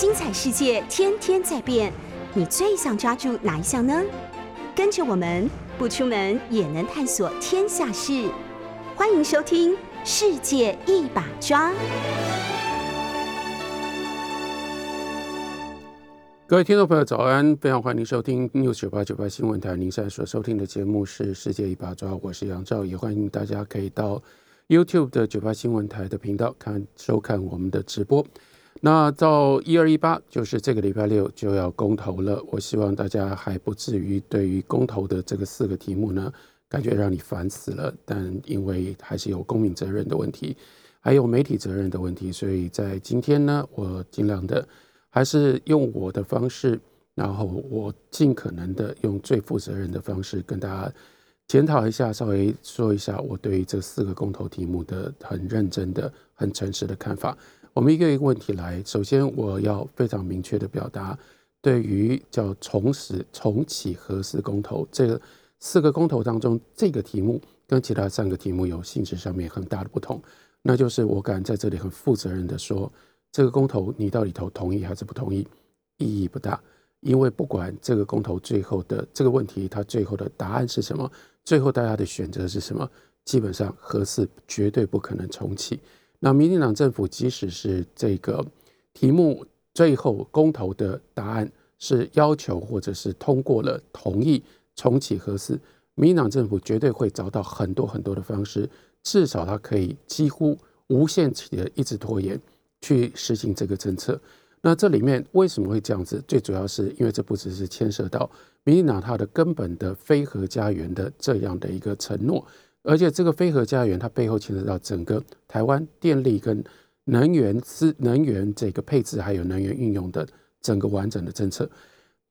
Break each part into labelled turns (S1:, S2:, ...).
S1: 精彩世界天天在变，你最想抓住哪一项呢？跟着我们不出门也能探索天下事，欢迎收听《世界一把抓》。
S2: 各位听众朋友，早安！非常欢迎收听 News 九八九八新闻台。您现在所收听的节目是《世界一把抓》，我是杨照，也欢迎大家可以到 YouTube 的九八新闻台的频道看收看我们的直播。那到一二一八，就是这个礼拜六就要公投了。我希望大家还不至于对于公投的这个四个题目呢，感觉让你烦死了。但因为还是有公民责任的问题，还有媒体责任的问题，所以在今天呢，我尽量的还是用我的方式，然后我尽可能的用最负责任的方式跟大家检讨一下，稍微说一下我对于这四个公投题目的很认真的、很诚实的看法。我们一个一个问题来。首先，我要非常明确的表达，对于叫重拾、重启核四公投这个四个公投当中，这个题目跟其他三个题目有性质上面很大的不同。那就是我敢在这里很负责任的说，这个公投你到底投同意还是不同意，意义不大。因为不管这个公投最后的这个问题，它最后的答案是什么，最后大家的选择是什么，基本上核四绝对不可能重启。那民进党政府即使是这个题目最后公投的答案是要求或者是通过了同意重启核四，民进党政府绝对会找到很多很多的方式，至少它可以几乎无限期的一直拖延去实行这个政策。那这里面为什么会这样子？最主要是因为这不只是牵涉到民进党它的根本的非核家园的这样的一个承诺。而且这个飞核家园，它背后牵扯到整个台湾电力跟能源资能源这个配置，还有能源运用的整个完整的政策。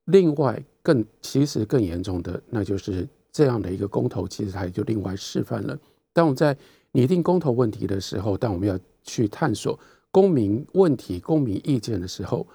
S2: 另外，更其实更严重的，那就是这样的一个公投，其实它也就另外示范了。当我们在拟定公投问题的时候，当我们要去探索公民问题、公民意见的时候，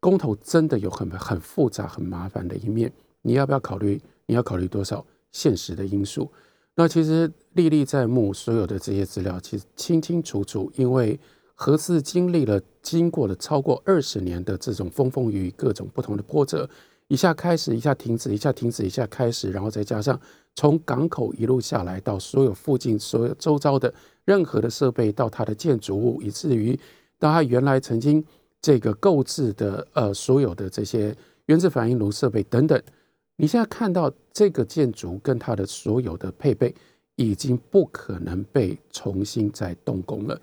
S2: 公投真的有很很复杂、很麻烦的一面。你要不要考虑？你要考虑多少现实的因素？那其实历历在目，所有的这些资料其实清清楚楚。因为核四经历了经过了超过二十年的这种风风雨雨，各种不同的波折，一下开始，一下停止，一下停止，一下开始，然后再加上从港口一路下来到所有附近所有周遭的任何的设备，到它的建筑物，以至于到它原来曾经这个购置的呃所有的这些原子反应炉设备等等。你现在看到这个建筑跟它的所有的配备，已经不可能被重新再动工了。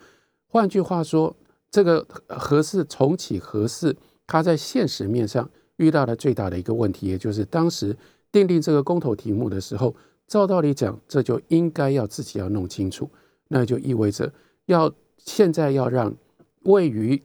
S2: 换句话说，这个核四重启核四，它在现实面上遇到的最大的一个问题，也就是当时定定这个公投题目的时候，照道理讲，这就应该要自己要弄清楚，那就意味着要现在要让位于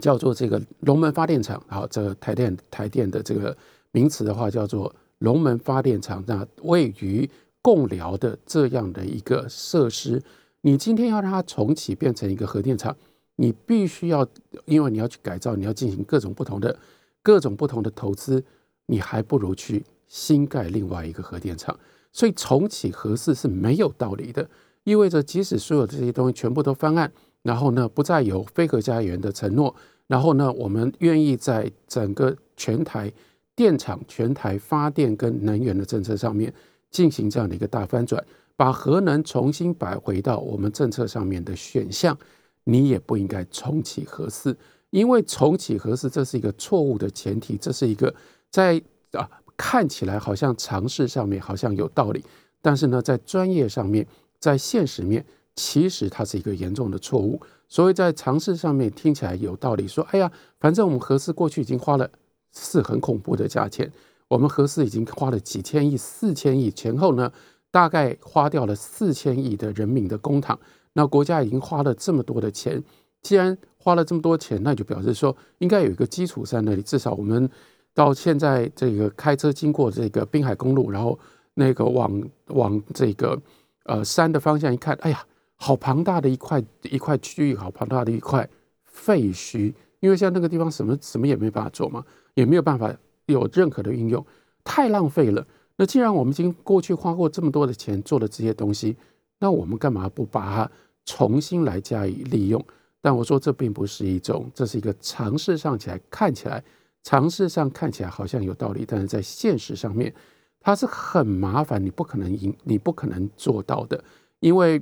S2: 叫做这个龙门发电厂，好，这个台电台电的这个。名词的话叫做龙门发电厂，那位于共寮的这样的一个设施，你今天要让它重启变成一个核电厂，你必须要，因为你要去改造，你要进行各种不同的、各种不同的投资，你还不如去新盖另外一个核电厂。所以重启核四是没有道理的，意味着即使所有这些东西全部都翻案，然后呢不再有非核家园的承诺，然后呢我们愿意在整个全台。电厂全台发电跟能源的政策上面进行这样的一个大翻转，把核能重新摆回到我们政策上面的选项，你也不应该重启核四，因为重启核四这是一个错误的前提，这是一个在啊看起来好像尝试上面好像有道理，但是呢在专业上面，在现实面其实它是一个严重的错误。所以在尝试上面听起来有道理，说哎呀，反正我们核四过去已经花了。是很恐怖的价钱。我们核四已经花了几千亿、四千亿前后呢，大概花掉了四千亿的人民的公帑。那国家已经花了这么多的钱，既然花了这么多钱，那就表示说应该有一个基础在那里。至少我们到现在这个开车经过这个滨海公路，然后那个往往这个呃山的方向一看，哎呀，好庞大的一块一块区域，好庞大的一块废墟。因为像那个地方什么什么也没办法做嘛。也没有办法有任何的运用，太浪费了。那既然我们已经过去花过这么多的钱做了这些东西，那我们干嘛不把它重新来加以利用？但我说这并不是一种，这是一个尝试上起来看起来，尝试上看起来好像有道理，但是在现实上面，它是很麻烦，你不可能赢，你不可能做到的，因为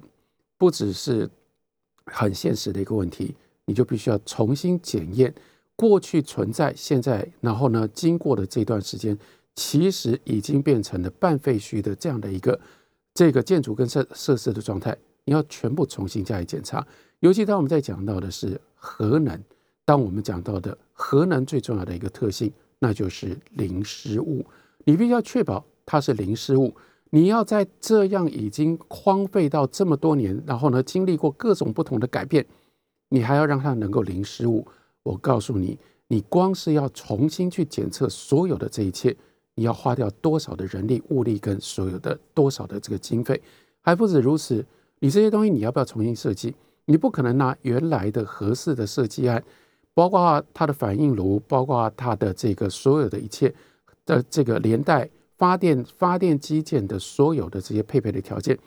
S2: 不只是很现实的一个问题，你就必须要重新检验过去存在、现在，然后呢，经过的这段时间，其实已经变成了半废墟的这样的一个这个建筑跟设设施的状态，你要全部重新加以检查。尤其当我们在讲到的是核能，当我们讲到的核能最重要的一个特性，那就是零失误。你必须要确保它是零失误。你要在这样已经荒废到这么多年，然后呢，经历过各种不同的改变，你还要让它能够零失误。我告诉你，你光是要重新去检测所有的这一切，你要花掉多少的人力物力跟所有的多少的这个经费？还不止如此，你这些东西你要不要重新设计？你不可能拿原来的合适的设计案，包括它的反应炉，包括它的这个所有的一切的这个连带发电发电机件的所有的这些配备的条件，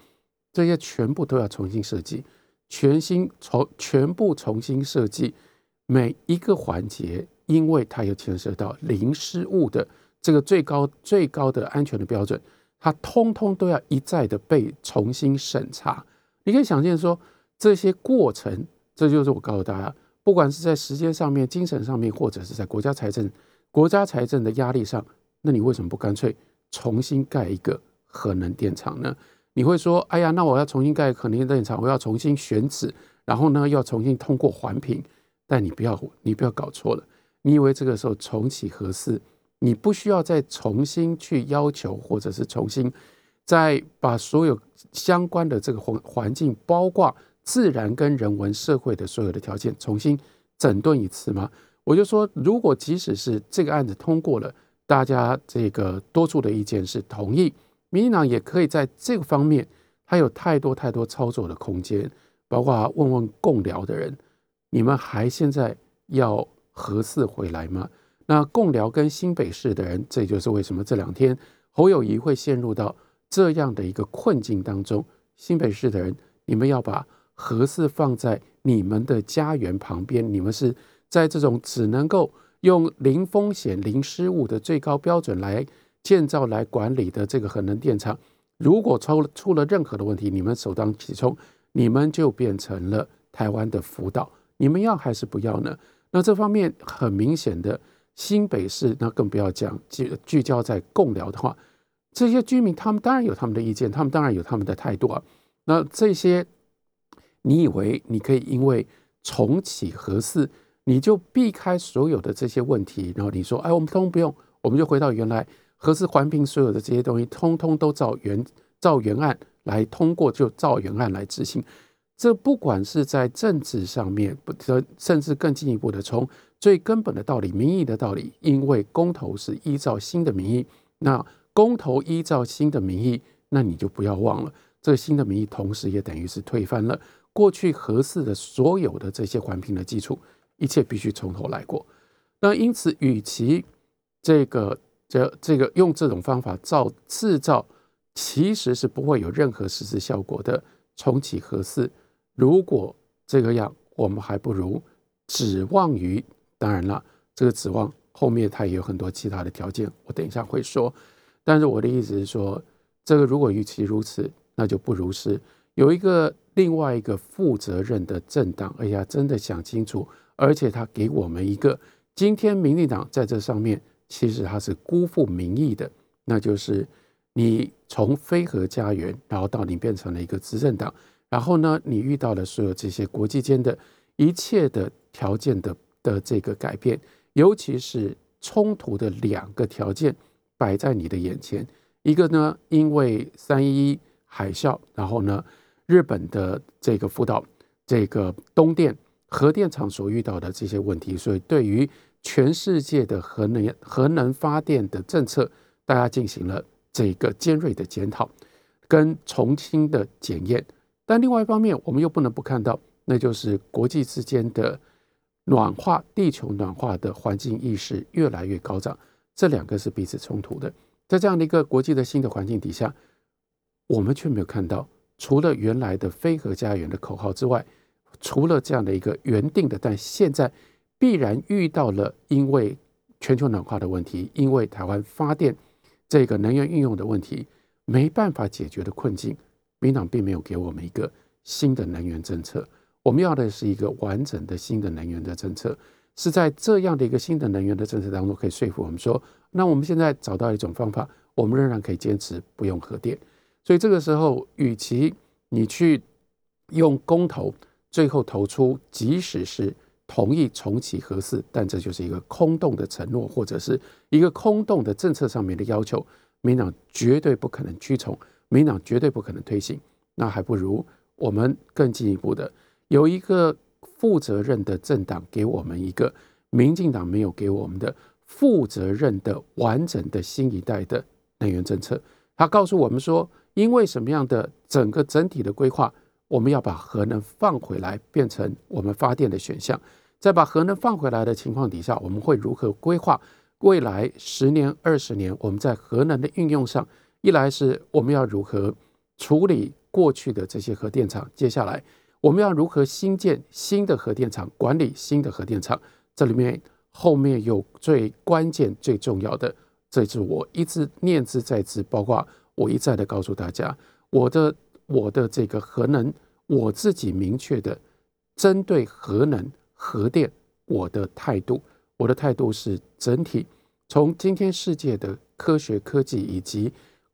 S2: 这些全部都要重新设计，全新重全部重新设计每一个环节，因为它有牵涉到零失误的这个最高最高的安全的标准，它通通都要一再的被重新审查。你可以想见说。这些过程，这就是我告诉大家，不管是在时间上面、精神上面，或者是在国家财政、国家财政的压力上，那你为什么不干脆重新盖一个核能电厂呢？你会说，哎呀，那我要重新盖核能电厂，我要重新选址，然后呢，要重新通过环评。但你不要，你不要搞错了。你以为这个时候重启合适，你不需要再重新去要求，或者是重新再把所有相关的这个环环境，包括。自然跟人文社会的所有的条件重新整顿一次吗？我就说，如果即使是这个案子通过了，大家这个多数的意见是同意，民进党也可以在这个方面，还有太多太多操作的空间，包括问问共聊的人，你们还现在要核四回来吗？那共聊跟新北市的人，这就是为什么这两天侯友谊会陷入到这样的一个困境当中。新北市的人，你们要把。核四放在你们的家园旁边，你们是在这种只能够用零风险、零失误的最高标准来建造、来管理的这个核能电厂，如果出出了任何的问题，你们首当其冲，你们就变成了台湾的福岛。你们要还是不要呢？那这方面很明显的，新北市那更不要讲，聚聚焦在共寮的话，这些居民他们当然有他们的意见，他们当然有他们的态度啊。那这些。你以为你可以因为重启核四，你就避开所有的这些问题，然后你说，哎，我们通通不用，我们就回到原来核四环评所有的这些东西，通通都照原照原案来通过，就照原案来执行。这不管是在政治上面，不，甚至更进一步的，从最根本的道理、民意的道理，因为公投是依照新的民意，那公投依照新的民意，那你就不要忘了，这新的民意同时也等于是推翻了。过去合适的所有的这些环评的基础，一切必须从头来过。那因此，与其这个这这个用这种方法造制造，其实是不会有任何实质效果的重启核四。如果这个样，我们还不如指望于。当然了，这个指望后面它也有很多其他的条件，我等一下会说。但是我的意思是说，这个如果与其如此，那就不如是有一个。另外一个负责任的政党，哎呀，真的想清楚，而且他给我们一个，今天民进党在这上面其实他是辜负民意的，那就是你从非核家园，然后到你变成了一个执政党，然后呢，你遇到了所有这些国际间的一切的条件的的这个改变，尤其是冲突的两个条件摆在你的眼前，一个呢，因为三一海啸，然后呢。日本的这个福岛这个东电核电厂所遇到的这些问题，所以对于全世界的核能核能发电的政策，大家进行了这个尖锐的检讨跟重新的检验。但另外一方面，我们又不能不看到，那就是国际之间的暖化、地球暖化的环境意识越来越高涨，这两个是彼此冲突的。在这样的一个国际的新的环境底下，我们却没有看到。除了原来的“非核家园”的口号之外，除了这样的一个原定的，但现在必然遇到了因为全球暖化的问题，因为台湾发电这个能源运用的问题没办法解决的困境，民党并没有给我们一个新的能源政策。我们要的是一个完整的新的能源的政策，是在这样的一个新的能源的政策当中，可以说服我们说，那我们现在找到一种方法，我们仍然可以坚持不用核电。所以这个时候，与其你去用公投，最后投出即使是同意重启核四，但这就是一个空洞的承诺，或者是一个空洞的政策上面的要求，民党绝对不可能屈从，民党绝对不可能推行。那还不如我们更进一步的。有一个负责任的政党给我们一个民进党没有给我们的负责任的完整的新一代的能源政策。他告诉我们说，因为什么样的整个整体的规划，我们要把核能放回来，变成我们发电的选项。在把核能放回来的情况底下，我们会如何规划未来十年、二十年？我们在核能的运用上，一来是我们要如何处理过去的这些核电厂，接下来。我们要如何新建新的核电厂，管理新的核电厂？这里面后面有最关键、最重要的，这是我一直念之在之，包括我一再的告诉大家，我的我的这个核能，我自己明确的针对核能、核电，我的态度，我的态度是整体从今天世界的科学科技以及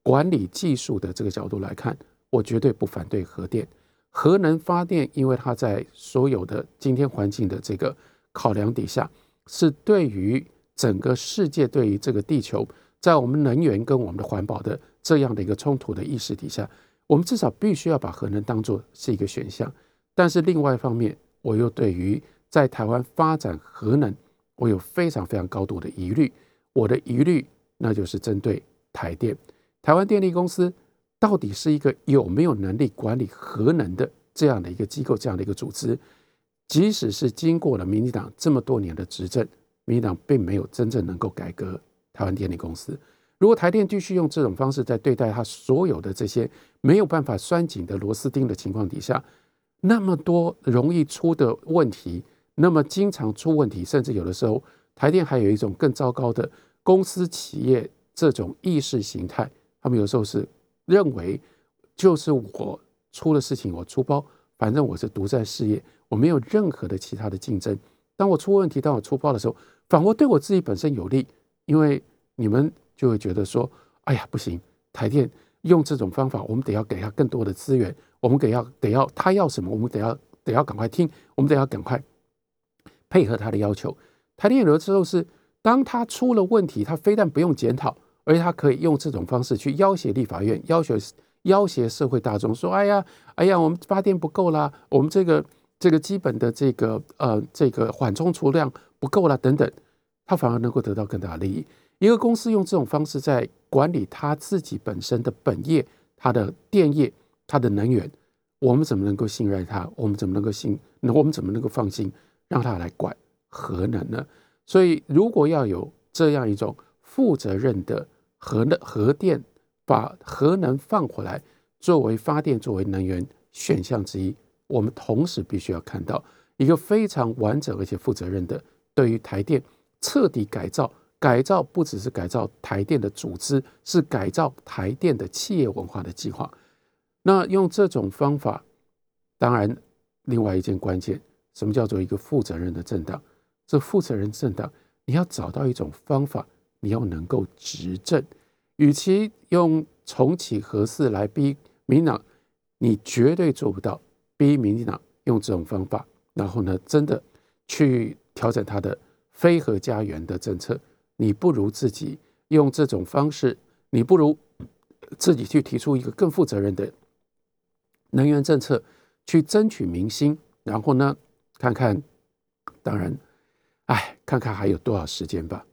S2: 管理技术的这个角度来看，我绝对不反对核电。核能发电，因为它在所有的今天环境的这个考量底下，是对于整个世界、对于这个地球，在我们能源跟我们的环保的这样的一个冲突的意识底下，我们至少必须要把核能当做是一个选项。但是另外一方面，我又对于在台湾发展核能，我有非常非常高度的疑虑。我的疑虑，那就是针对台电、台湾电力公司。到底是一个有没有能力管理核能的这样的一个机构，这样的一个组织？即使是经过了民进党这么多年的执政，民进党并没有真正能够改革台湾电力公司。如果台电继续用这种方式在对待他所有的这些没有办法拴紧的螺丝钉的情况底下，那么多容易出的问题，那么经常出问题，甚至有的时候台电还有一种更糟糕的公司企业这种意识形态，他们有时候是。认为就是我出了事情，我出包，反正我是独占事业，我没有任何的其他的竞争。当我出问题，当我出包的时候，反而对我自己本身有利，因为你们就会觉得说：“哎呀，不行，台电用这种方法，我们得要给他更多的资源，我们得要得要他要什么，我们得要得要赶快听，我们得要赶快配合他的要求。”台电有的时候是，当他出了问题，他非但不用检讨。而且他可以用这种方式去要挟立法院，要求要挟社会大众，说：“哎呀，哎呀，我们发电不够啦，我们这个这个基本的这个呃这个缓冲储量不够啦，等等。”他反而能够得到更大的利益。一个公司用这种方式在管理他自己本身的本业，他的电业，他的能源，我们怎么能够信任他？我们怎么能够信？我们怎么能够放心让他来管核能呢？所以，如果要有这样一种负责任的。核能核电把核能放回来作为发电作为能源选项之一，我们同时必须要看到一个非常完整而且负责任的对于台电彻底改造，改造不只是改造台电的组织，是改造台电的企业文化的计划。那用这种方法，当然另外一件关键，什么叫做一个负责任的政党？这负责任政党，你要找到一种方法。你要能够执政，与其用重启核四来逼民党，你绝对做不到逼民进党用这种方法，然后呢，真的去调整他的非核家园的政策。你不如自己用这种方式，你不如自己去提出一个更负责任的能源政策，去争取民心。然后呢，看看，当然，哎，看看还有多少时间吧。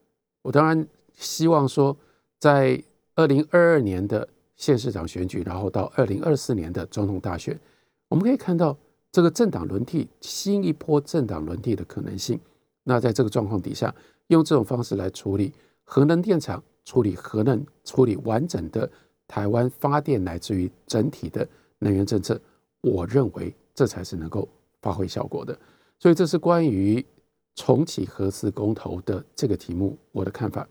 S2: 我当然。希望说，在二零二二年的县市长选举，然后到二零二四年的总统大选，我们可以看到这个政党轮替，新一波政党轮替的可能性。那在这个状况底下，用这种方式来处理核能电厂，处理核能，处理完整的台湾发电，乃至于整体的能源政策，我认为这才是能够发挥效果的。所以这是关于重启核四公投的这个题目，我的看法。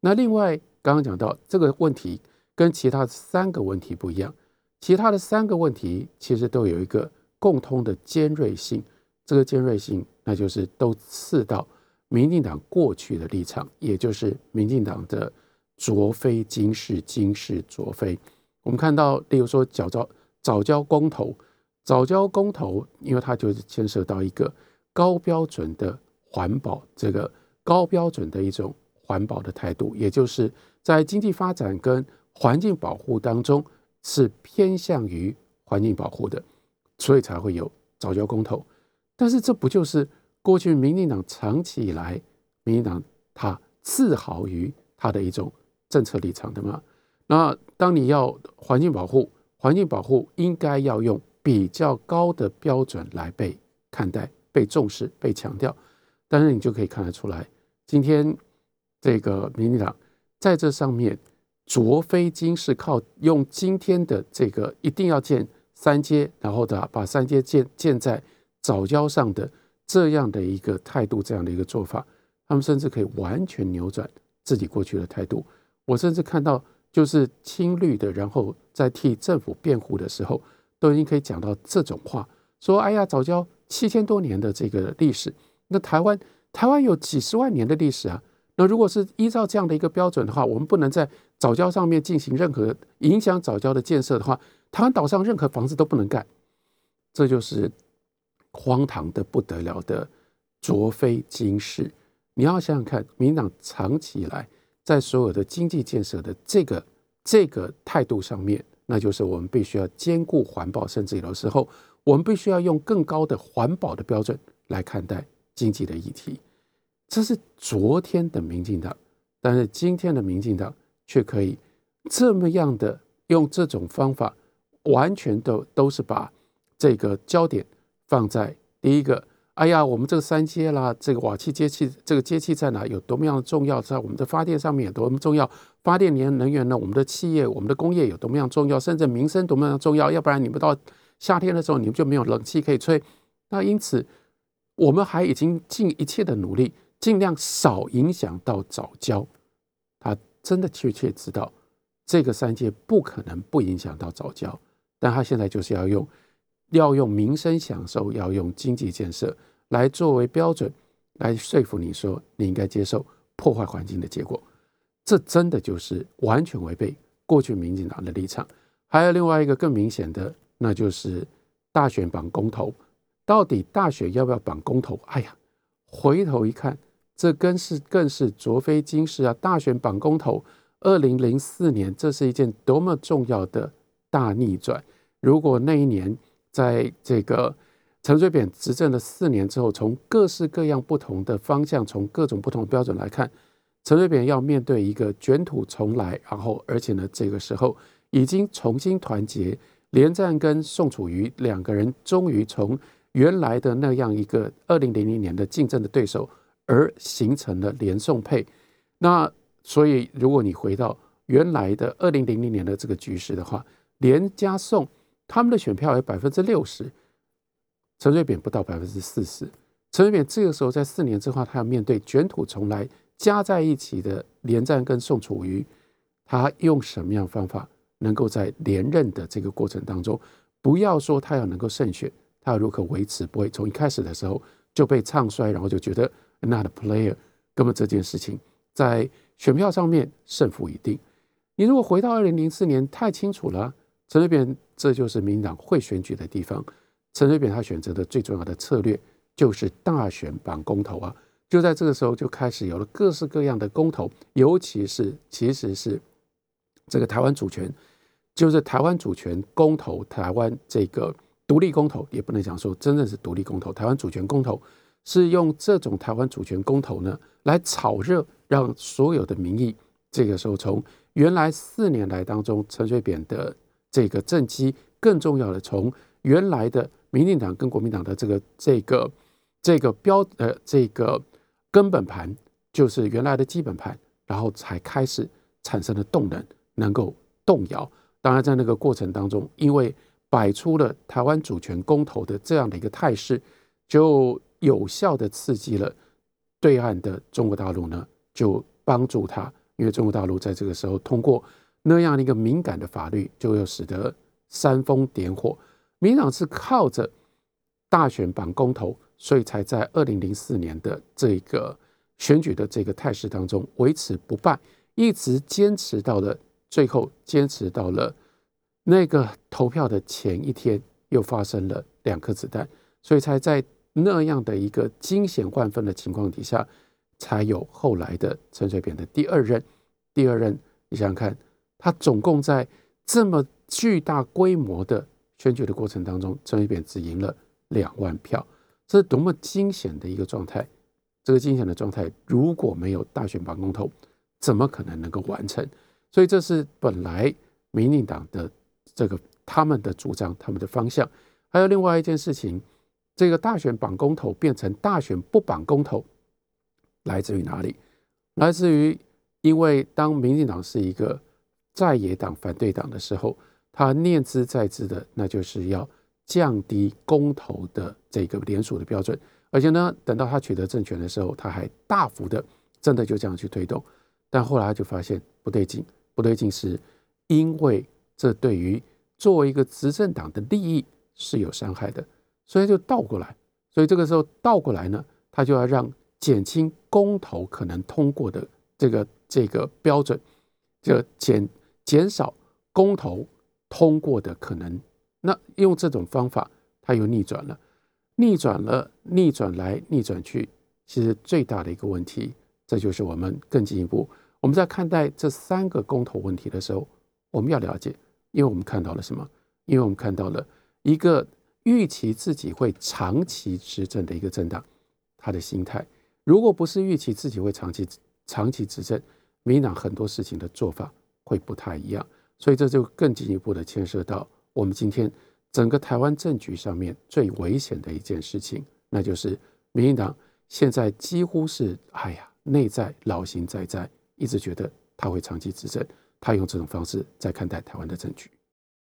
S2: 那另外刚刚讲到这个问题跟其他三个问题不一样，其他的三个问题其实都有一个共通的尖锐性，这个尖锐性那就是都刺到民进党过去的立场，也就是民进党的卓非今世，今世卓非。我们看到，例如说早教早教公投，早教公投，因为它就是牵涉到一个。高标准的环保，这个高标准的一种环保的态度，也就是在经济发展跟环境保护当中是偏向于环境保护的，所以才会有早教公投。但是这不就是过去民进党长期以来，民进党他自豪于他的一种政策立场的吗？那当你要环境保护，环境保护应该要用比较高的标准来被看待。被重视、被强调，但是你就可以看得出来，今天这个民进党在这上面卓非金是靠用今天的这个一定要建三阶，然后的把三阶建建在早教上的这样的一个态度，这样的一个做法，他们甚至可以完全扭转自己过去的态度。我甚至看到，就是亲绿的，然后在替政府辩护的时候，都已经可以讲到这种话，说：“哎呀，早教。”七千多年的这个历史，那台湾台湾有几十万年的历史啊。那如果是依照这样的一个标准的话，我们不能在早教上面进行任何影响早教的建设的话，台湾岛上任何房子都不能盖。这就是荒唐的不得了的卓非经世。你要想想看，民党长期以来在所有的经济建设的这个这个态度上面，那就是我们必须要兼顾环保，甚至有的时候。我们必须要用更高的环保的标准来看待经济的议题，这是昨天的民进党，但是今天的民进党却可以这么样的用这种方法，完全都都是把这个焦点放在第一个，哎呀，我们这个三阶啦，这个瓦气接气，这个接气在哪有多么样的重要，在我们的发电上面有多么重要，发电年能源呢，我们的企业、我们的工业有多么样重要，甚至民生多么样重要，要不然你们到。夏天的时候，你们就没有冷气可以吹。那因此，我们还已经尽一切的努力，尽量少影响到早教。他真的确切知道，这个三界不可能不影响到早教。但他现在就是要用，要用民生享受，要用经济建设来作为标准，来说服你说你应该接受破坏环境的结果。这真的就是完全违背过去民进党的立场。还有另外一个更明显的。那就是大选绑公投，到底大选要不要绑公投？哎呀，回头一看，这更是更是卓非今世啊！大选绑公投，二零零四年，这是一件多么重要的大逆转！如果那一年在这个陈水扁执政的四年之后，从各式各样不同的方向，从各种不同的标准来看，陈水扁要面对一个卷土重来，然后而且呢，这个时候已经重新团结。连战跟宋楚瑜两个人终于从原来的那样一个二零零零年的竞争的对手，而形成了连宋配。那所以，如果你回到原来的二零零零年的这个局势的话，连加宋他们的选票有百分之六十，陈水扁不到百分之四十。陈水扁这个时候在四年之后，他要面对卷土重来加在一起的连战跟宋楚瑜，他用什么样方法？能够在连任的这个过程当中，不要说他要能够胜选，他要如何维持不会从一开始的时候就被唱衰，然后就觉得 another player，根本这件事情在选票上面胜负已定。你如果回到二零零四年，太清楚了，陈水扁这就是民党会选举的地方。陈水扁他选择的最重要的策略就是大选绑公投啊，就在这个时候就开始有了各式各样的公投，尤其是其实是这个台湾主权。就是台湾主权公投，台湾这个独立公投也不能讲说真正是独立公投。台湾主权公投是用这种台湾主权公投呢来炒热，让所有的民意这个时候从原来四年来当中陈水扁的这个政绩，更重要的从原来的民进党跟国民党的这个这个这个标呃这个根本盘，就是原来的基本盘，然后才开始产生了动能，能够动摇。当然，在那个过程当中，因为摆出了台湾主权公投的这样的一个态势，就有效的刺激了对岸的中国大陆呢，就帮助他，因为中国大陆在这个时候通过那样的一个敏感的法律，就又使得煽风点火。民党是靠着大选绑公投，所以才在二零零四年的这个选举的这个态势当中维持不败，一直坚持到了最后，坚持到了那个投票的前一天，又发生了两颗子弹，所以才在那样的一个惊险万分的情况底下，才有后来的陈水扁的第二任。第二任，你想想看，他总共在这么巨大规模的选举的过程当中，陈水扁只赢了两万票，这是多么惊险的一个状态！这个惊险的状态，如果没有大选绑公投，怎么可能能够完成？所以这是本来民进党的这个他们的主张，他们的方向。还有另外一件事情，这个大选绑公投变成大选不绑公投，来自于哪里？来自于因为当民进党是一个在野党、反对党的时候。他念兹在兹的，那就是要降低公投的这个联署的标准，而且呢，等到他取得政权的时候，他还大幅的真的就这样去推动，但后来他就发现不对劲，不对劲是因为这对于作为一个执政党的利益是有伤害的，所以就倒过来，所以这个时候倒过来呢，他就要让减轻公投可能通过的这个这个标准，就减减少公投。通过的可能，那用这种方法，它又逆转了，逆转了，逆转来逆转去，其实最大的一个问题，这就是我们更进一步，我们在看待这三个公投问题的时候，我们要了解，因为我们看到了什么？因为我们看到了一个预期自己会长期执政的一个政党，他的心态，如果不是预期自己会长期长期执政，民党很多事情的做法会不太一样。所以这就更进一步的牵涉到我们今天整个台湾政局上面最危险的一件事情，那就是民进党现在几乎是哎呀内在老心在在，一直觉得他会长期执政，他用这种方式在看待台湾的政局。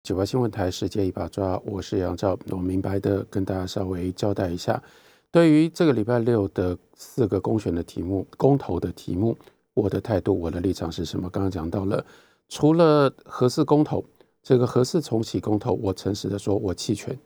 S2: 九八新闻台世界一把抓，我是杨照，我明白的跟大家稍微交代一下，对于这个礼拜六的四个公选的题目、公投的题目，我的态度、我的立场是什么？刚刚讲到了。除了合适公投，这个合适重启公投，我诚实的说，我弃权，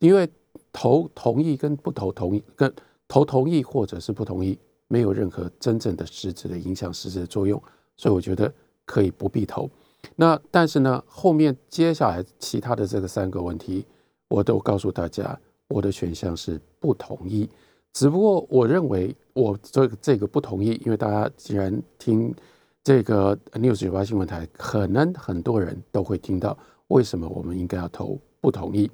S2: 因为投同意跟不投同意，跟投同意或者是不同意，没有任何真正的实质的影响、实质的作用，所以我觉得可以不必投。那但是呢，后面接下来其他的这个三个问题，我都告诉大家，我的选项是不同意。只不过我认为我这这个不同意，因为大家既然听。这个 News 九八新闻台，可能很多人都会听到，为什么我们应该要投不同意？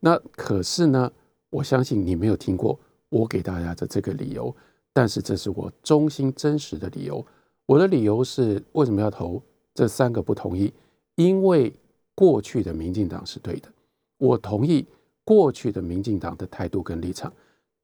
S2: 那可是呢，我相信你没有听过我给大家的这个理由，但是这是我衷心真实的理由。我的理由是为什么要投这三个不同意？因为过去的民进党是对的，我同意过去的民进党的态度跟立场。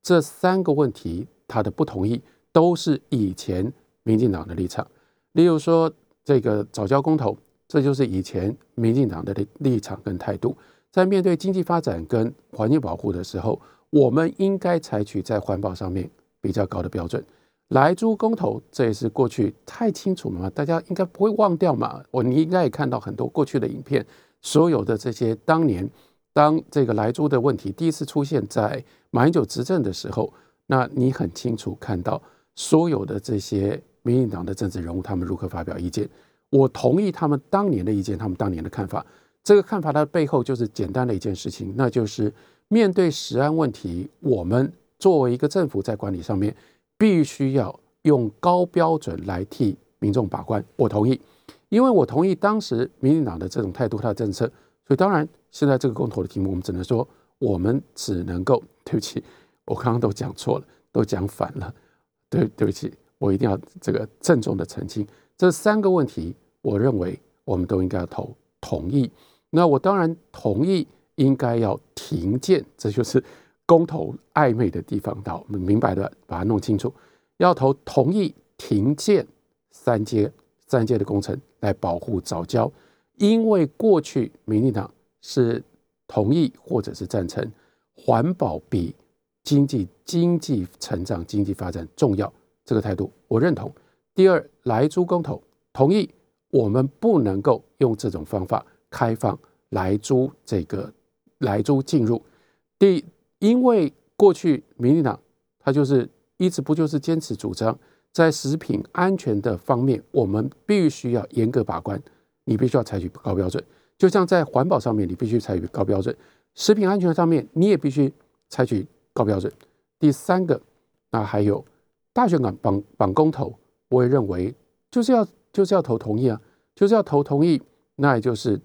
S2: 这三个问题，他的不同意都是以前民进党的立场。例如说，这个早教公投，这就是以前民进党的立立场跟态度。在面对经济发展跟环境保护的时候，我们应该采取在环保上面比较高的标准。来租公投，这也是过去太清楚了嘛，大家应该不会忘掉嘛。我你应该也看到很多过去的影片，所有的这些当年当这个来租的问题第一次出现在马英九执政的时候，那你很清楚看到所有的这些。民进党的政治人物，他们如何发表意见？我同意他们当年的意见，他们当年的看法。这个看法的背后就是简单的一件事情，那就是面对食安问题，我们作为一个政府在管理上面，必须要用高标准来替民众把关。我同意，因为我同意当时民进党的这种态度，他的政策。所以当然，现在这个公投的题目，我们只能说，我们只能够对不起，我刚刚都讲错了，都讲反了，对对不起。我一定要这个郑重的澄清，这三个问题，我认为我们都应该要投同意。那我当然同意应该要停建，这就是公投暧昧的地方，到我们明白的把它弄清楚。要投同意停建三阶三阶的工程来保护早教，因为过去民进党是同意或者是赞成环保比经济经济成长、经济发展重要，这个态度我认同。第二，来租公投同意，我们不能够用这种方法开放来租这个来租进入。第，因为过去民进党他就是一直不就是坚持主张，在食品安全的方面，我们必须要严格把关，你必须要采取高标准。就像在环保上面，你必须采取高标准；食品安全上面，你也必须采取高标准。第三个，那还有大选港绑绑公投。我也认为，就是要就是要投同意啊，就是要投同意。那也就是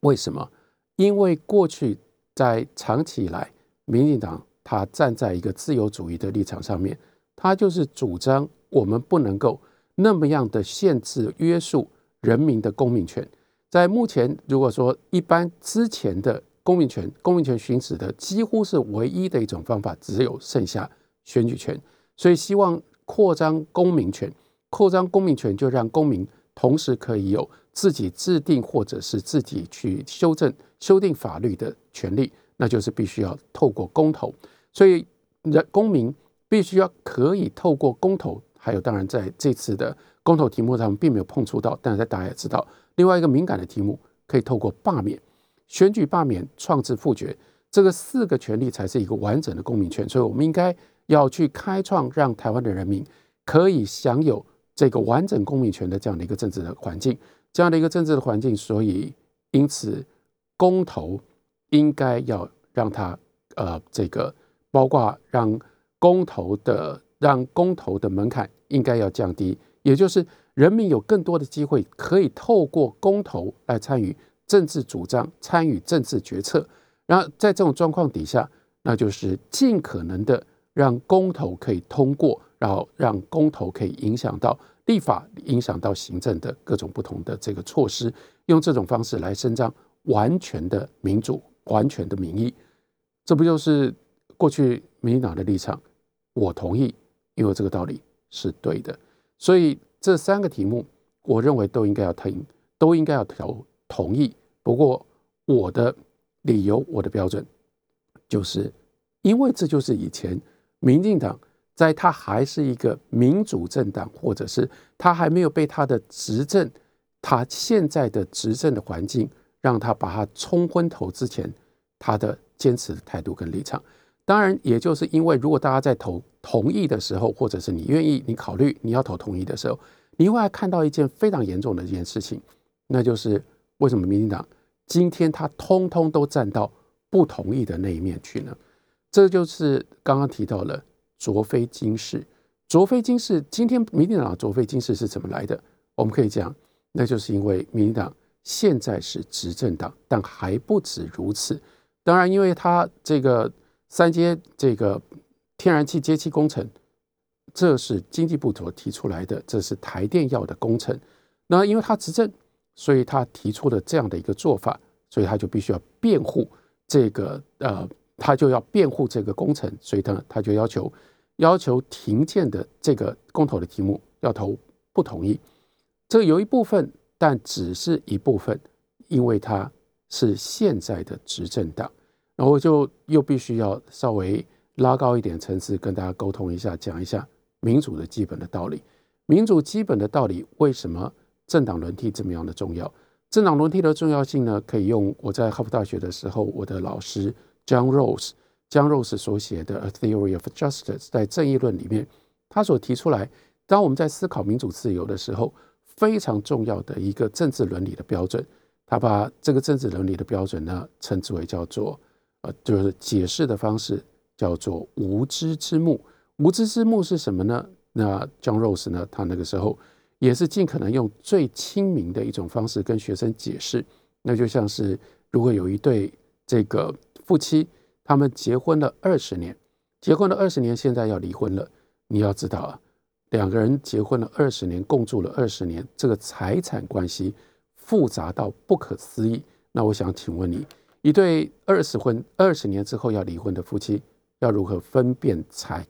S2: 为什么？因为过去在长期以来，民进党他站在一个自由主义的立场上面，他就是主张我们不能够那么样的限制约束人民的公民权。在目前，如果说一般之前的公民权、公民权行使的几乎是唯一的一种方法，只有剩下选举权，所以希望扩张公民权。扩张公民权，就让公民同时可以有自己制定或者是自己去修正、修订法律的权利，那就是必须要透过公投。所以，人公民必须要可以透过公投。还有，当然在这次的公投题目上并没有碰触到，但是大家也知道，另外一个敏感的题目可以透过罢免、选举罢免、创制复决这个四个权利才是一个完整的公民权。所以，我们应该要去开创，让台湾的人民可以享有。这个完整公民权的这样的一个政治的环境，这样的一个政治的环境，所以因此公投应该要让它呃，这个包括让公投的让公投的门槛应该要降低，也就是人民有更多的机会可以透过公投来参与政治主张、参与政治决策。然后在这种状况底下，那就是尽可能的让公投可以通过。然后让公投可以影响到立法，影响到行政的各种不同的这个措施，用这种方式来伸张完全的民主、完全的民意，这不就是过去民进党的立场？我同意，因为这个道理是对的。所以这三个题目，我认为都应该要听，都应该要投同意。不过我的理由、我的标准，就是因为这就是以前民进党。在他还是一个民主政党，或者是他还没有被他的执政，他现在的执政的环境让他把他冲昏头之前，他的坚持的态度跟立场，当然也就是因为如果大家在投同意的时候，或者是你愿意你考虑你要投同意的时候，你会看到一件非常严重的一件事情，那就是为什么民进党今天他通通都站到不同意的那一面去呢？这就是刚刚提到了。卓非金氏，卓非金氏，今天民进党卓非金氏是怎么来的？我们可以讲，那就是因为民进党现在是执政党，但还不止如此。当然，因为他这个三阶这个天然气接气工程，这是经济部所提出来的，这是台电要的工程。那因为他执政，所以他提出了这样的一个做法，所以他就必须要辩护这个呃。他就要辩护这个工程，所以他他就要求要求停建的这个公投的题目要投不同意。这有一部分，但只是一部分，因为他是现在的执政党。然后就又必须要稍微拉高一点层次，跟大家沟通一下，讲一下民主的基本的道理。民主基本的道理，为什么政党轮替这么样的重要？政党轮替的重要性呢？可以用我在哈佛大学的时候，我的老师。John Rose，John Rose 所写的《A Theory of Justice》在正义论里面，他所提出来，当我们在思考民主自由的时候，非常重要的一个政治伦理的标准，他把这个政治伦理的标准呢，称之为叫做呃，就是解释的方式叫做无知之幕。无知之幕是什么呢？那 John Rose 呢，他那个时候也是尽可能用最亲民的一种方式跟学生解释，那就像是如果有一对这个。夫妻他们结婚了二十年，结婚了二十年，现在要离婚了。你要知道啊，两个人结婚了二十年，共住了二十年，这个财产关系复杂到不可思议。那我想请问你，一对二十婚二十年之后要离婚的夫妻，要如何分辨财？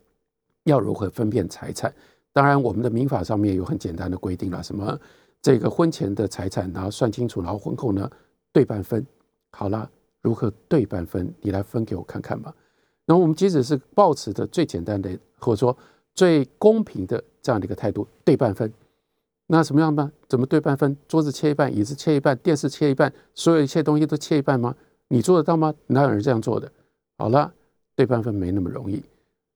S2: 要如何分辨财产？当然，我们的民法上面有很简单的规定了，什么这个婚前的财产，然后算清楚，然后婚后呢对半分。好了。如何对半分？你来分给我看看吧。那我们即使是抱持的最简单的，或者说最公平的这样的一个态度，对半分。那什么样办？怎么对半分？桌子切一半，椅子切一半，电视切一半，所有一切东西都切一半吗？你做得到吗？哪有人这样做的？好了，对半分没那么容易。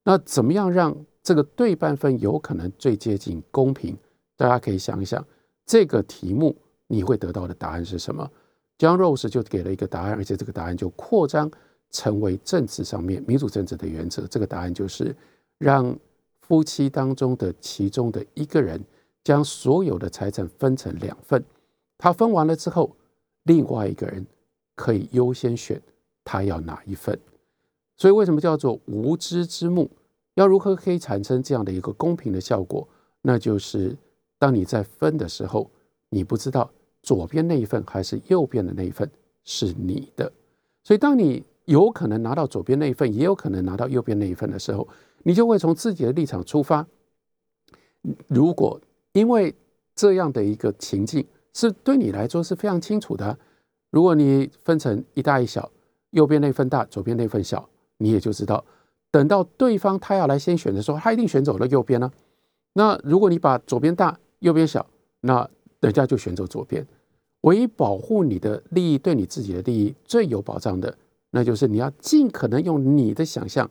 S2: 那怎么样让这个对半分有可能最接近公平？大家可以想一想，这个题目你会得到的答案是什么？John Rose 就给了一个答案，而且这个答案就扩张成为政治上面民主政治的原则。这个答案就是让夫妻当中的其中的一个人。将所有的财产分成两份，他分完了之后，另外一个人可以优先选他要哪一份。所以为什么叫做无知之幕？要如何可以产生这样的一个公平的效果？那就是当你在分的时候，你不知道左边那一份还是右边的那一份是你的。所以当你有可能拿到左边那一份，也有可能拿到右边那一份的时候，你就会从自己的立场出发。如果因为这样的一个情境是对你来说是非常清楚的。如果你分成一大一小，右边那份大，左边那份小，你也就知道，等到对方他要来先选的时候，他一定选走了右边呢。那如果你把左边大，右边小，那人家就选走左边。唯一保护你的利益，对你自己的利益最有保障的，那就是你要尽可能用你的想象，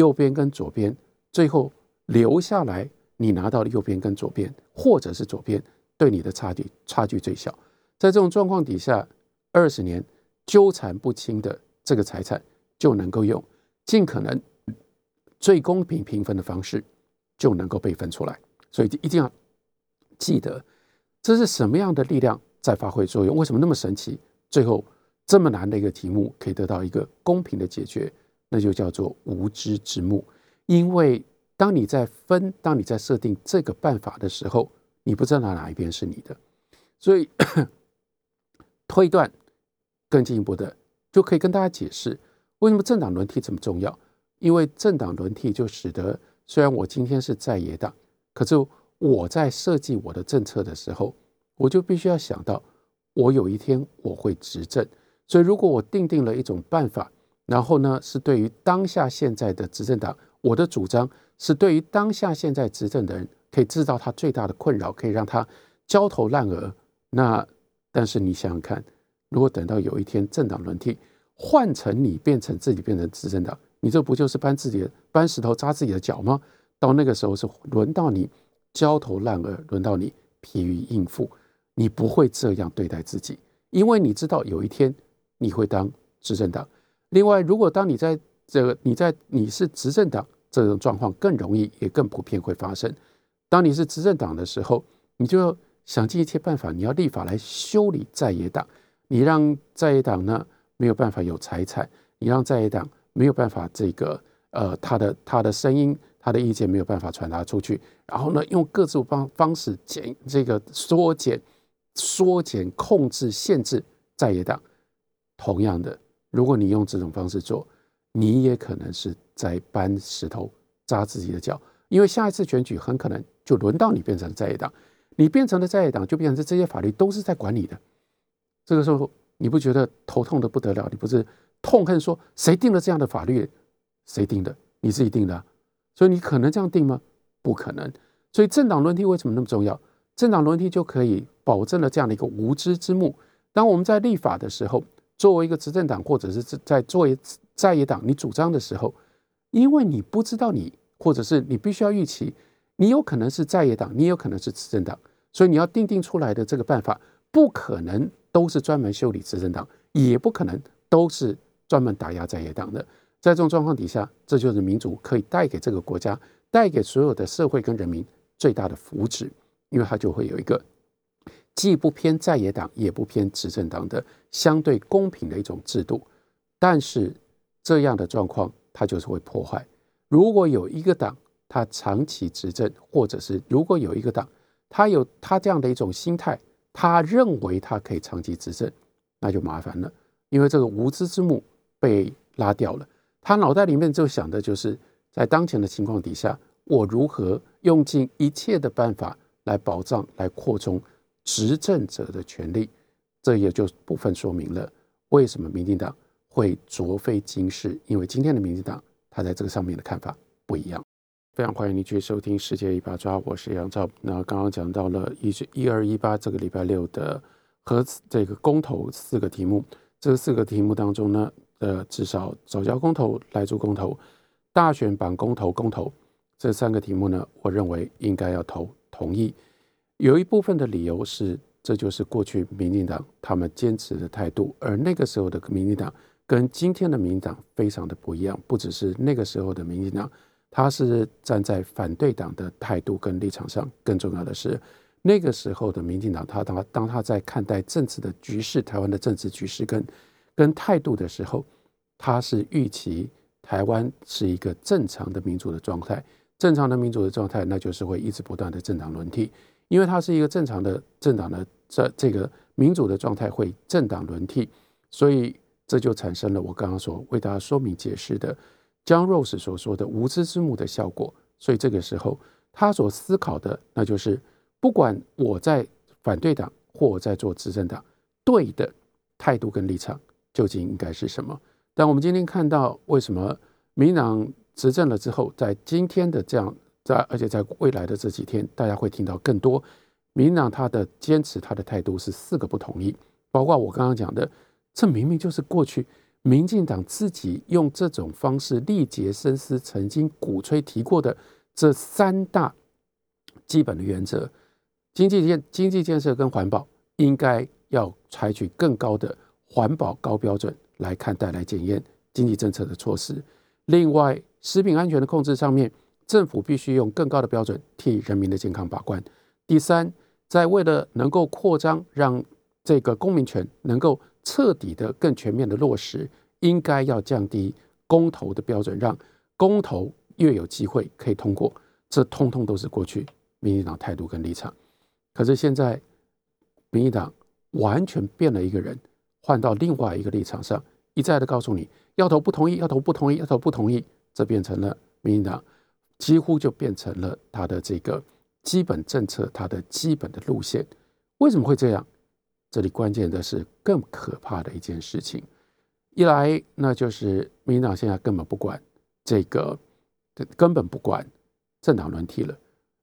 S2: 右边跟左边，最后留下来。你拿到了右边跟左边，或者是左边，对你的差距差距最小。在这种状况底下，二十年纠缠不清的这个财产就能够用尽可能最公平平分的方式就能够被分出来。所以一定要记得，这是什么样的力量在发挥作用？为什么那么神奇？最后这么难的一个题目可以得到一个公平的解决，那就叫做无知之幕，因为。当你在分，当你在设定这个办法的时候，你不知道哪一边是你的，所以推断更进一步的，就可以跟大家解释为什么政党轮替这么重要。因为政党轮替就使得，虽然我今天是在野党，可是我在设计我的政策的时候，我就必须要想到，我有一天我会执政。所以如果我定定了一种办法，然后呢，是对于当下现在的执政党，我的主张。是对于当下现在执政的人，可以制造他最大的困扰，可以让他焦头烂额。那但是你想想看，如果等到有一天政党轮替，换成你变成自己变成执政党，你这不就是搬自己的搬石头扎自己的脚吗？到那个时候是轮到你焦头烂额，轮到你疲于应付。你不会这样对待自己，因为你知道有一天你会当执政党。另外，如果当你在这个你在你是执政党。这种状况更容易，也更普遍会发生。当你是执政党的时候，你就要想尽一切办法，你要立法来修理在野党。你让在野党呢没有办法有财产，你让在野党没有办法这个呃他的他的声音、他的意见没有办法传达出去。然后呢，用各种方方式减这个缩减、缩减、控制、限制在野党。同样的，如果你用这种方式做，你也可能是在搬石头扎自己的脚，因为下一次选举很可能就轮到你变成在野党，你变成了在野党，就变成这些法律都是在管你的。这个时候你不觉得头痛的不得了？你不是痛恨说谁定了这样的法律？谁定的？你自己定的。所以你可能这样定吗？不可能。所以政党轮替为什么那么重要？政党轮替就可以保证了这样的一个无知之幕。当我们在立法的时候，作为一个执政党，或者是在作为在野党，你主张的时候，因为你不知道你，或者是你必须要预期，你有可能是在野党，你有可能是执政党，所以你要定定出来的这个办法，不可能都是专门修理执政党，也不可能都是专门打压在野党的。在这种状况底下，这就是民主可以带给这个国家、带给所有的社会跟人民最大的福祉，因为它就会有一个既不偏在野党，也不偏执政党的相对公平的一种制度，但是。这样的状况，它就是会破坏。如果有一个党，它长期执政，或者是如果有一个党，他有他这样的一种心态，他认为他可以长期执政，那就麻烦了。因为这个无知之幕被拉掉了，他脑袋里面就想的就是在当前的情况底下，我如何用尽一切的办法来保障、来扩充执政者的权利。这也就部分说明了为什么民进党。会卓非今世，因为今天的民进党他在这个上面的看法不一样。非常欢迎你去收听《世界一把抓》，我是杨照。那刚刚讲到了一一二一八这个礼拜六的和这个公投四个题目，这四个题目当中呢，呃，至少早教公投、来租公投、大选版公投、公投这三个题目呢，我认为应该要投同意。有一部分的理由是，这就是过去民进党他们坚持的态度，而那个时候的民进党跟今天的民进党非常的不一样，不只是那个时候的民进党。他是站在反对党的态度跟立场上，更重要的是，那个时候的民进党，他当当他在看待政治的局势、台湾的政治局势跟跟态度的时候，他是预期台湾是一个正常的民主的状态，正常的民主的状态，那就是会一直不断的政党轮替，因为它是一个正常的政党的这这个民主的状态会政党轮替，所以这就产生了我刚刚所为大家说明解释的。江 Rose 所说的无知之幕的效果，所以这个时候他所思考的，那就是不管我在反对党或我在做执政党，对的态度跟立场究竟应该是什么？但我们今天看到，为什么民党执政了之后，在今天的这样在，而且在未来的这几天，大家会听到更多民党他的坚持，他的态度是四个不同意，包括我刚刚讲的，这明明就是过去。民进党自己用这种方式力竭深思，曾经鼓吹提过的这三大基本的原则：经济建、经济建设跟环保，应该要采取更高的环保高标准来看待、来检验经济政策的措施。另外，食品安全的控制上面，政府必须用更高的标准替人民的健康把关。第三，在为了能够扩张，让这个公民权能够。彻底的、更全面的落实，应该要降低公投的标准，让公投越有机会可以通过。这通通都是过去民进党态度跟立场。可是现在，民进党完全变了一个人，换到另外一个立场上，一再的告诉你要投不同意，要投不同意，要投不同意。这变成了民进党几乎就变成了他的这个基本政策，他的基本的路线。为什么会这样？这里关键的是更可怕的一件事情，一来那就是民进党现在根本不管这个，根本不管政党轮替了。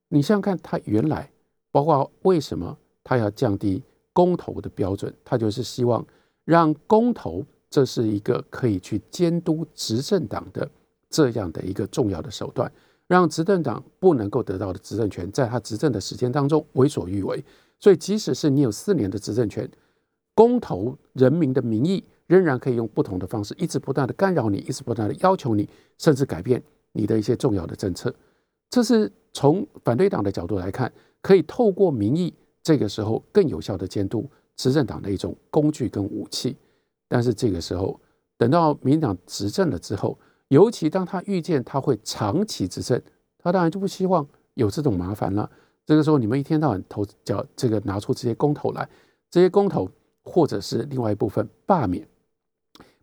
S2: 你想想看，他原来包括为什么他要降低公投的标准，他就是希望让公投这是一个可以去监督执政党的这样的一个重要的手段，让执政党不能够得到的执政权，在他执政的时间当中为所欲为。所以，即使是你有四年的执政权，公投人民的民意，仍然可以用不同的方式，一直不断的干扰你，一直不断的要求你，甚至改变你的一些重要的政策。这是从反对党的角度来看，可以透过民意，这个时候更有效的监督执政党的一种工具跟武器。但是这个时候，等到民进党执政了之后，尤其当他预见他会长期执政，他当然就不希望有这种麻烦了。这个时候，你们一天到晚投叫这个拿出这些公投来，这些公投或者是另外一部分罢免，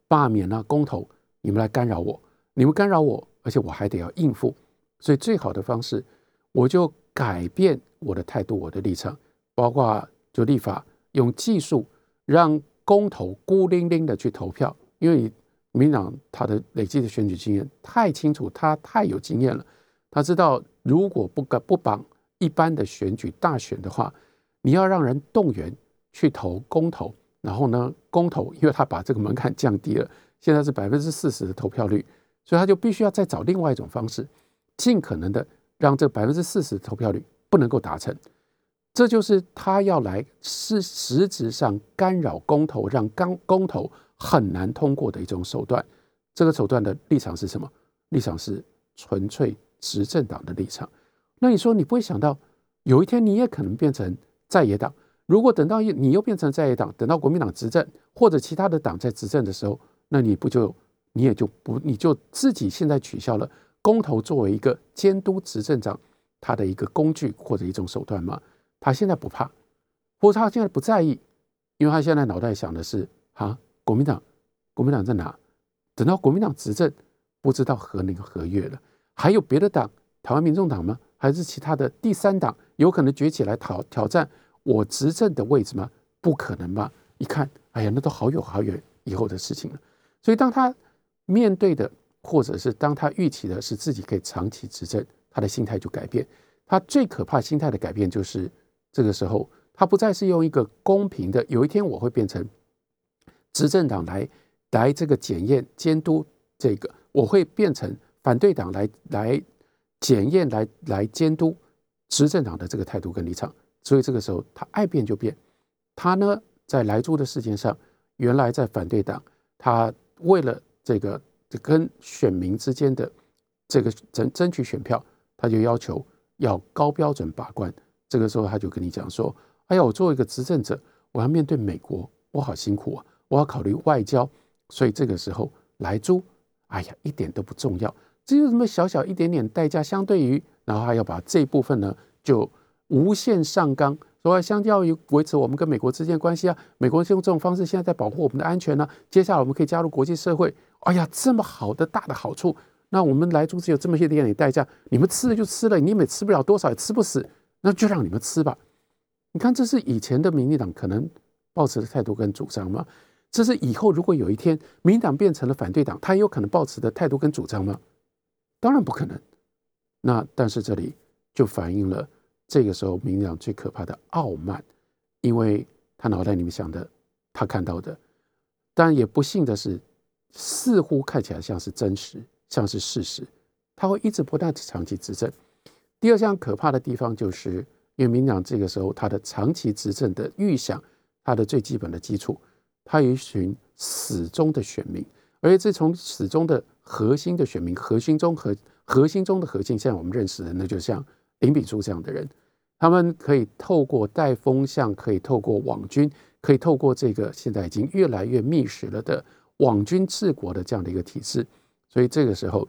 S2: 罢免了公投，你们来干扰我，你们干扰我，而且我还得要应付，所以最好的方式，我就改变我的态度，我的立场，包括就立法用技术让公投孤零零的去投票，因为民党他的累积的选举经验太清楚，他太有经验了，他知道如果不敢不绑。一般的选举大选的话，你要让人动员去投公投，然后呢，公投，因为他把这个门槛降低了，现在是百分之四十的投票率，所以他就必须要再找另外一种方式，尽可能的让这百分之四十投票率不能够达成。这就是他要来是实质上干扰公投，让刚公投很难通过的一种手段。这个手段的立场是什么？立场是纯粹执政党的立场。那你说你不会想到，有一天你也可能变成在野党。如果等到你又变成在野党，等到国民党执政或者其他的党在执政的时候，那你不就你也就不你就自己现在取消了公投作为一个监督执政长他的一个工具或者一种手段吗？他现在不怕，或者他现在不在意，因为他现在脑袋想的是啊，国民党，国民党在哪？等到国民党执政，不知道何年何月了，还有别的党，台湾民众党吗？还是其他的第三党有可能崛起来挑挑战我执政的位置吗？不可能吧！一看，哎呀，那都好远好远以后的事情了。所以当他面对的，或者是当他预期的是自己可以长期执政，他的心态就改变。他最可怕心态的改变就是这个时候，他不再是用一个公平的，有一天我会变成执政党来来这个检验监督这个，我会变成反对党来来检验来来监督执政党的这个态度跟立场。所以这个时候他爱变就变，他呢在莱猪的事件上，原来在反对党，他为了这个跟选民之间的这个争争取选票，他就要求。要高标准把关，这个时候他就跟你讲说：“哎呀，我作为一个执政者，我要面对美国，我好辛苦啊！我要考虑外交，所以这个时候来租，哎呀，一点都不重要，只有什么小小一点点代价，相对于，然后还要把这部分呢，就无限上纲，说相较于维持我们跟美国之间的关系啊，美国用这种方式现在在保护我们的安全呢，接下来我们可以加入国际社会，哎呀，这么好的大的好处。”那我们来租只有这么些点点代价，你们吃了就吃了，你们吃不了多少，也吃不死，那就让你们吃吧。你看，这是以前的民进党可能抱持的态度跟主张吗？这是以后如果有一天民党变成了反对党，他有可能抱持的态度跟主张吗？当然不可能。那但是这里就反映了这个时候民进党最可怕的傲慢，因为他脑袋里面想的，他看到的，但也不幸的是，似乎看起来像是真实。像是事实，他会一直不断的长期执政。第二项可怕的地方就是，因为民党这个时候他的长期执政的预想，他的最基本的基础，他有一群始终的选民，而且这从始终的核心的选民，核心中核核心中的核心，现在我们认识的，那就像林炳书这样的人，他们可以透过带风向，可以透过网军，可以透过这个现在已经越来越密实了的网军治国的这样的一个体制。所以这个时候，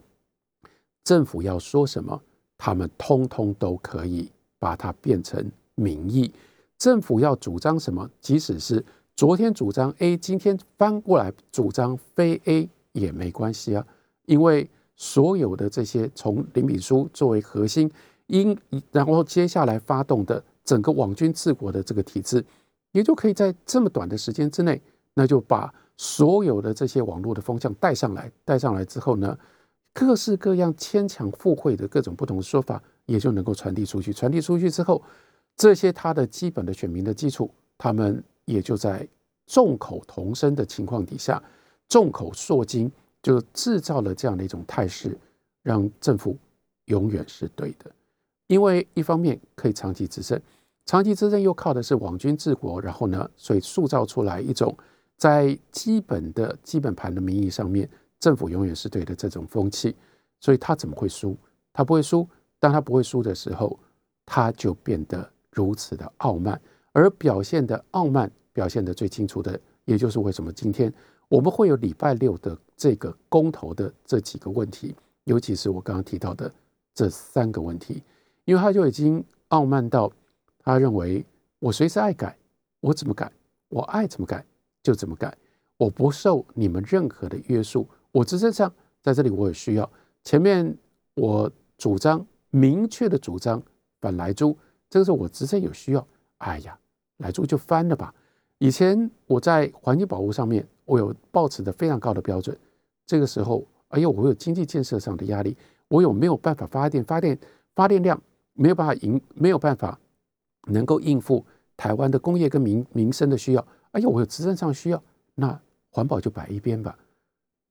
S2: 政府要说什么，他们通通都可以把它变成民意。政府要主张什么，即使是昨天主张 A，今天翻过来主张非 A 也没关系啊，因为所有的这些从林炳书作为核心，因然后接下来发动的整个网军治国的这个体制，也就可以在这么短的时间之内，那就把。所有的这些网络的风向带上来，带上来之后呢，各式各样牵强附会的各种不同的说法也就能够传递出去。传递出去之后，这些他的基本的选民的基础，他们也就在众口同声的情况底下，众口铄金，就制造了这样的一种态势，让政府永远是对的。因为一方面可以长期执政，长期执政又靠的是网军治国，然后呢，所以塑造出来一种。在基本的基本盘的名义上面，政府永远是对的这种风气，所以他怎么会输？他不会输。当他不会输的时候，他就变得如此的傲慢，而表现的傲慢表现的最清楚的，也就是为什么今天我们会有礼拜六的这个公投的这几个问题，尤其是我刚刚提到的这三个问题，因为他就已经傲慢到他认为我随时爱改，我怎么改，我爱怎么改。就怎么改，我不受你们任何的约束。我执政上在这里，我也需要前面我主张明确的主张本来就，这个时候我执政有需要，哎呀，来租就翻了吧。以前我在环境保护上面，我有抱持的非常高的标准，这个时候，哎呦，我有经济建设上的压力，我有没有办法发电？发电发电量没有办法应，没有办法能够应付台湾的工业跟民民生的需要。哎呦，我有执政上需要，那环保就摆一边吧。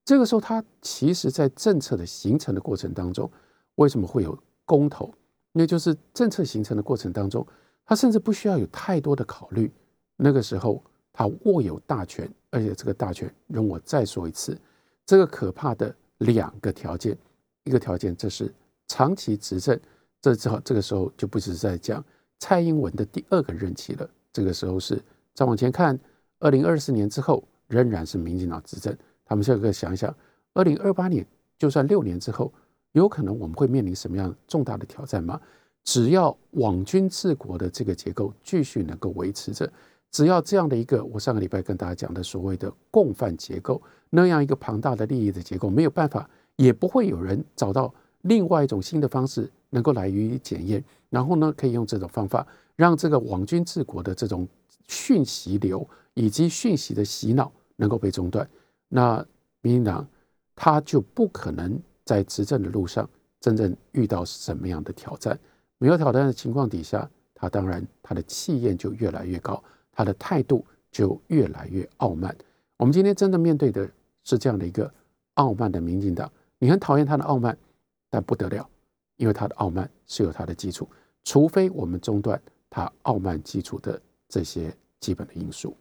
S2: 这个时候，他其实在政策的形成的过程当中，为什么会有公投？那就是政策形成的过程当中，他甚至不需要有太多的考虑。那个时候，他握有大权，而且这个大权，容我再说一次，这个可怕的两个条件，一个条件这是长期执政，这之后这个时候就不是在讲蔡英文的第二个任期了，这个时候是再往前看。二零二四年之后仍然是民进党执政，他们现在可以想一想，二零二八年就算六年之后，有可能我们会面临什么样重大的挑战吗？只要网军治国的这个结构继续能够维持着，只要这样的一个我上个礼拜跟大家讲的所谓的共犯结构，那样一个庞大的利益的结构没有办法，也不会有人找到另外一种新的方式能够来予以检验，然后呢，可以用这种方法让这个网军治国的这种讯息流。以及讯息的洗脑能够被中断，那民进党他就不可能在执政的路上真正遇到什么样的挑战。没有挑战的情况底下，他当然他的气焰就越来越高，他的态度就越来越傲慢。我们今天真的面对的是这样的一个傲慢的民进党。你很讨厌他的傲慢，但不得了，因为他的傲慢是有他的基础。除非我们中断他傲慢基础的这些基本的因素。